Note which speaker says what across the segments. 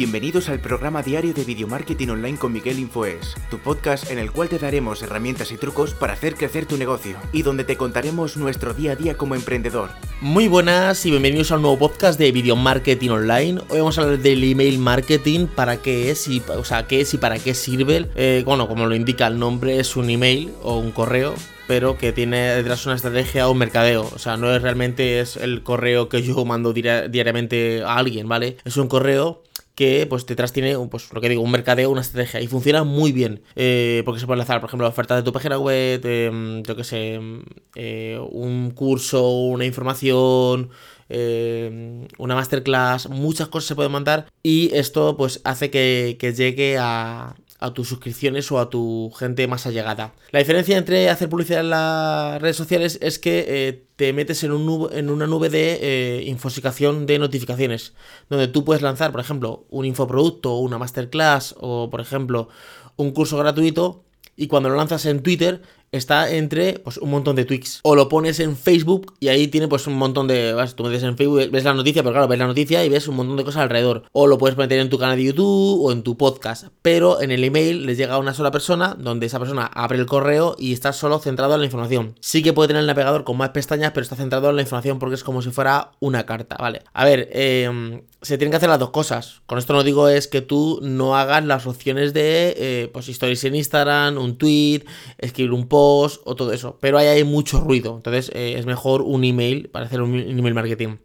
Speaker 1: Bienvenidos al programa diario de Video Marketing Online con Miguel Infoes, tu podcast en el cual te daremos herramientas y trucos para hacer crecer tu negocio y donde te contaremos nuestro día a día como emprendedor.
Speaker 2: Muy buenas y bienvenidos a un nuevo podcast de Video Marketing Online. Hoy vamos a hablar del email marketing, para qué es y, para qué sirve. Eh, bueno, como lo indica el nombre, es un email o un correo pero que tiene detrás una estrategia o un mercadeo. O sea, no es realmente es el correo que yo mando diariamente a alguien, ¿vale? Es un correo que pues detrás tiene pues lo que digo un mercadeo una estrategia y funciona muy bien eh, porque se puede lanzar por ejemplo ofertas de tu página web em, yo que sé em, eh, un curso una información em, una masterclass muchas cosas se pueden mandar y esto pues hace que llegue a, a tus suscripciones o a tu gente más allegada. La diferencia entre hacer publicidad en las redes sociales es que eh, te metes en, un en, una nube de eh, infosicación de notificaciones, donde tú puedes lanzar, por ejemplo, un infoproducto, una masterclass o, por ejemplo, un curso gratuito y cuando lo lanzas en Twitter está entre pues, un montón de tweets. O lo pones en Facebook y ahí tiene pues un montón de... Vas, tú metes en Facebook, ves la noticia, pero claro, ves la noticia y ves un montón de cosas alrededor. O lo puedes meter en tu canal de YouTube o en tu podcast. Pero en el email les llega a una sola persona, donde esa persona abre el correo y está solo centrado en la información. Sí que puede tener el navegador con más pestañas, pero está centrado en la información porque es como si fuera una carta, ¿vale? A ver, eh, se tienen que hacer las dos cosas. Con esto no digo es que tú no hagas las opciones de eh, pues stories en Instagram, un tweet, escribir un post o todo eso. Pero ahí hay mucho ruido. Entonces eh, es mejor un email para hacer un email marketing.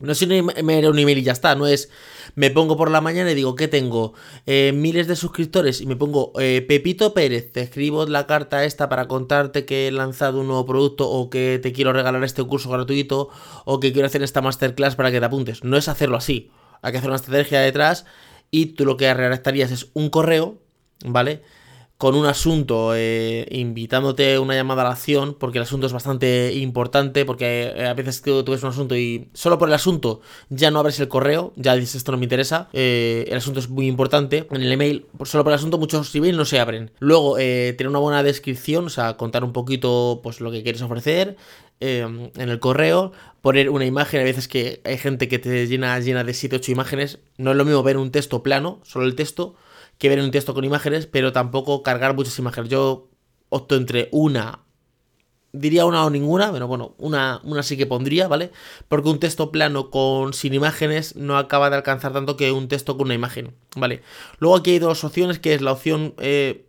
Speaker 2: No es me un email y ya está, no es me pongo por la mañana y digo que tengo eh, miles de suscriptores y me pongo Pepito Pérez, te escribo la carta esta para contarte que he lanzado un nuevo producto o que te quiero regalar este curso gratuito o que quiero hacer esta masterclass para que te apuntes. No es hacerlo así, hay que hacer una estrategia detrás y tú lo que redactarías es un correo, ¿vale? Con un asunto eh, invitándote una llamada a la acción, porque el asunto es bastante importante, porque eh, a veces tú, ves un asunto y solo por el asunto ya no abres el correo, ya dices esto no me interesa, eh, el asunto es muy importante, en el email, solo por el asunto muchos emails no se abren. Luego, tener una buena descripción, o sea, contar un poquito pues lo que quieres ofrecer, en el correo, poner una imagen, a veces que hay gente que te llena, llena de 7, 8 imágenes, no es lo mismo ver un texto plano, solo el texto, que ver un texto con imágenes, pero tampoco cargar muchas imágenes. Yo opto entre una, diría una o ninguna, pero bueno, una, una sí que pondría, ¿vale? Porque un texto plano con sin imágenes no acaba de alcanzar tanto que un texto con una imagen, ¿vale? Luego aquí hay dos opciones, que es la opción eh,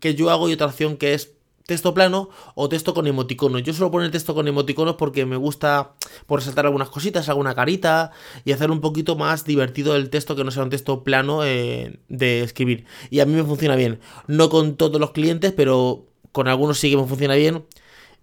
Speaker 2: que yo hago y otra opción que es texto plano o texto con emoticonos. Yo suelo poner texto con emoticonos porque me gusta por resaltar algunas cositas, alguna carita y hacer un poquito más divertido el texto que no sea un texto plano eh, de escribir. Y a mí me funciona bien. No con todos los clientes, pero con algunos sí que me funciona bien.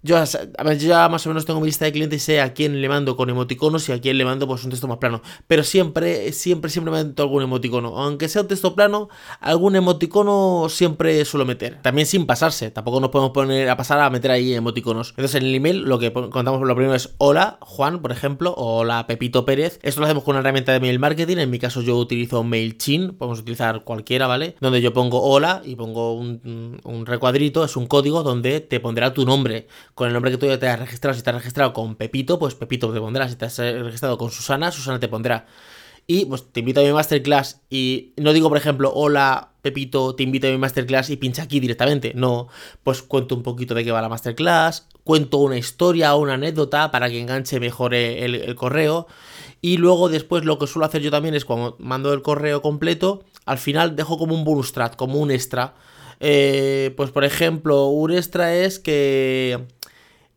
Speaker 2: Yo, a ver, ya más o menos tengo mi lista de clientes y sé a quién le mando con emoticonos y a quién le mando pues un texto más plano. Pero siempre, siempre, siempre meto algún emoticono. Aunque sea un texto plano, algún emoticono siempre suelo meter. También sin pasarse. Tampoco nos podemos poner a pasar a meter ahí emoticonos. Entonces en el email lo que contamos lo primero es hola Juan, por ejemplo, o hola Pepito Pérez. Esto lo hacemos con una herramienta de mail marketing. En mi caso yo utilizo MailChimp. Podemos utilizar cualquiera, ¿vale? Donde yo pongo hola y pongo un, un recuadrito. Es un código donde te pondrá tu nombre con el nombre que tú ya te has registrado. Si te has registrado con Pepito, pues Pepito te pondrá. Si te has registrado con Susana, Susana te pondrá. Y pues te invito a mi masterclass y no digo, por ejemplo, hola Pepito, te invito a mi masterclass y pincha aquí directamente. No, pues cuento un poquito de qué va la masterclass, cuento una historia o una anécdota para que enganche mejor el, el correo. Y luego después lo que suelo hacer yo también es cuando mando el correo completo, al final dejo como un bonus track, como un extra. Eh, pues por ejemplo, un extra es que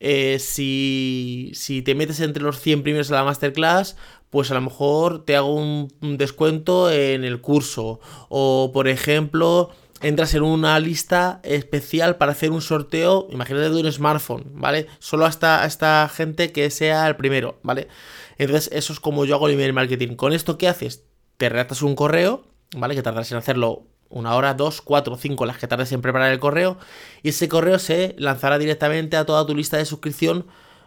Speaker 2: eh, si, si te metes entre los 100 primeros de la masterclass, pues a lo mejor te hago un, descuento en el curso. O por ejemplo, entras en una lista especial para hacer un sorteo, imagínate de un smartphone, ¿vale? Solo hasta esta gente que sea el primero, ¿vale? Entonces eso es como yo hago el email marketing. Con esto, ¿qué haces? Te redactas un correo, ¿vale? Que tardas en hacerlo una hora, dos, cuatro, cinco las que tardes en preparar el correo y ese correo se lanzará directamente a toda tu lista de suscripción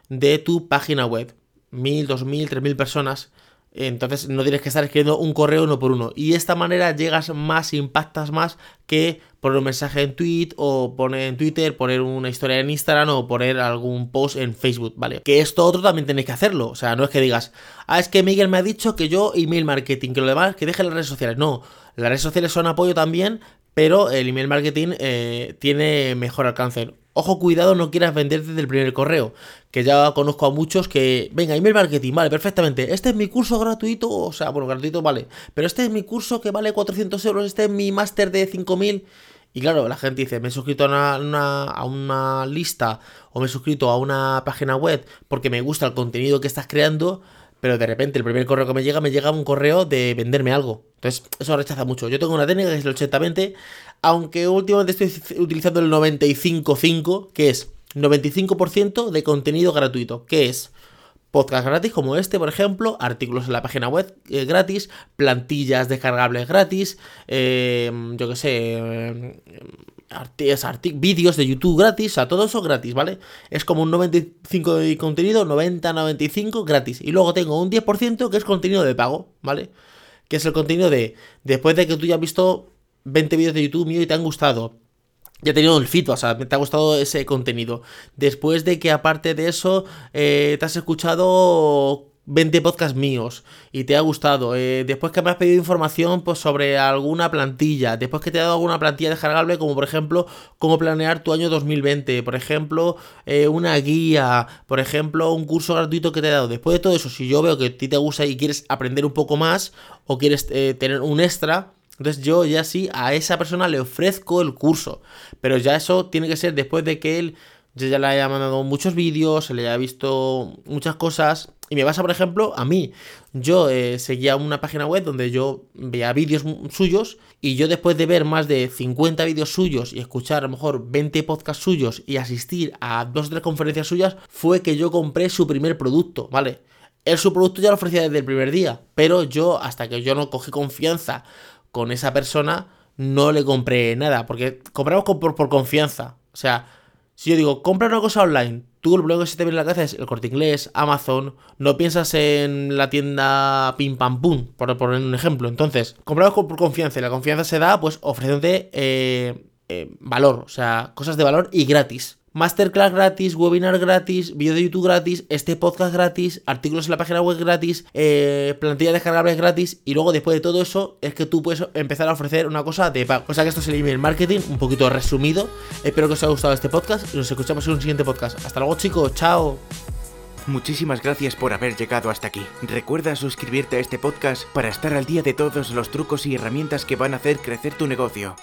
Speaker 2: de tu página web. Mil, dos mil, tres mil personas Entonces no tienes que estar escribiendo un correo uno por uno. Y de esta manera llegas más, impactas más que poner un mensaje en tweet o poner en Twitter, poner una historia en Instagram o poner algún post en Facebook, ¿vale? Que esto otro también tenéis que hacerlo. O sea, no es que digas, ah, es que Miguel me ha dicho que yo email marketing, que lo demás que deje las redes sociales. No, las redes sociales son apoyo también, pero el email marketing eh, tiene mejor alcance. Ojo, cuidado, no quieras vender desde el primer correo. Que ya conozco a muchos que, venga, email marketing, vale, perfectamente. Este es mi curso gratuito, o sea, bueno, gratuito vale. Pero este es mi curso que vale 400 euros, este es mi máster de 5000. Y claro, la gente dice, me he suscrito a una, a una lista o me he suscrito a una página web porque me gusta el contenido que estás creando pero de repente el primer correo que me llega, me llega un correo de venderme algo. Entonces, eso rechaza mucho. Yo tengo una técnica que es el 80-20, aunque últimamente estoy utilizando el 95-5, que es 95% de contenido gratuito, que es podcast gratis como este, por ejemplo, artículos en la página web eh, gratis, plantillas descargables gratis, eh, yo qué sé, vídeos de YouTube gratis, a todo eso gratis, ¿vale? Es como un 95 de contenido, 90, 95 gratis. Y luego tengo un 10% que es contenido de pago, ¿vale? Que es el contenido de, después de que tú ya has visto 20 vídeos de YouTube mío y te han gustado, ya he tenido el feedback, o sea, te ha gustado ese contenido. Después de que aparte de eso, eh, te has escuchado 20 podcasts míos y te ha gustado. Eh, después que me has pedido información pues, sobre alguna plantilla. Después que te he dado alguna plantilla descargable, como por ejemplo, cómo planear tu año 2020. Por ejemplo, eh, una guía. Por ejemplo, un curso gratuito que te he dado. Después de todo eso, si yo veo que a ti te gusta y quieres aprender un poco más o quieres eh, tener un extra. Entonces yo ya sí a esa persona le ofrezco el curso. Pero ya eso tiene que ser después de que él yo ya le haya mandado muchos vídeos, se le haya visto muchas cosas. Y me pasa, por ejemplo, a mí. Yo eh, seguía una página web donde yo veía vídeos suyos y yo después de ver más de 50 vídeos suyos y escuchar a lo mejor 20 podcasts suyos y asistir a dos o tres conferencias suyas, fue que yo compré su primer producto, ¿vale? Él su producto ya lo ofrecía desde el primer día, pero yo hasta que yo no cogí confianza con esa persona, no le compré nada, porque compramos por, por confianza. O sea, si yo digo, compra una cosa online, tú lo primero que se te viene en la cabeza es el corte inglés, Amazon, no piensas en la tienda pim pam pum, por poner un ejemplo. Entonces, compramos por confianza y la confianza se da pues ofreciéndote eh, eh, valor, o sea, cosas de valor y gratis. Masterclass gratis, webinar gratis, vídeo de YouTube gratis, este podcast gratis, artículos en la página web gratis, eh, plantilla descargables gratis y luego después de todo eso es que tú puedes empezar a ofrecer una cosa de pago. O sea que esto es el email marketing, un poquito resumido. Espero que os haya gustado este podcast y nos escuchamos en un siguiente podcast. Hasta luego chicos, chao.
Speaker 1: Muchísimas gracias por haber llegado hasta aquí. Recuerda suscribirte a este podcast para estar al día de todos los trucos y herramientas que van a hacer crecer tu negocio.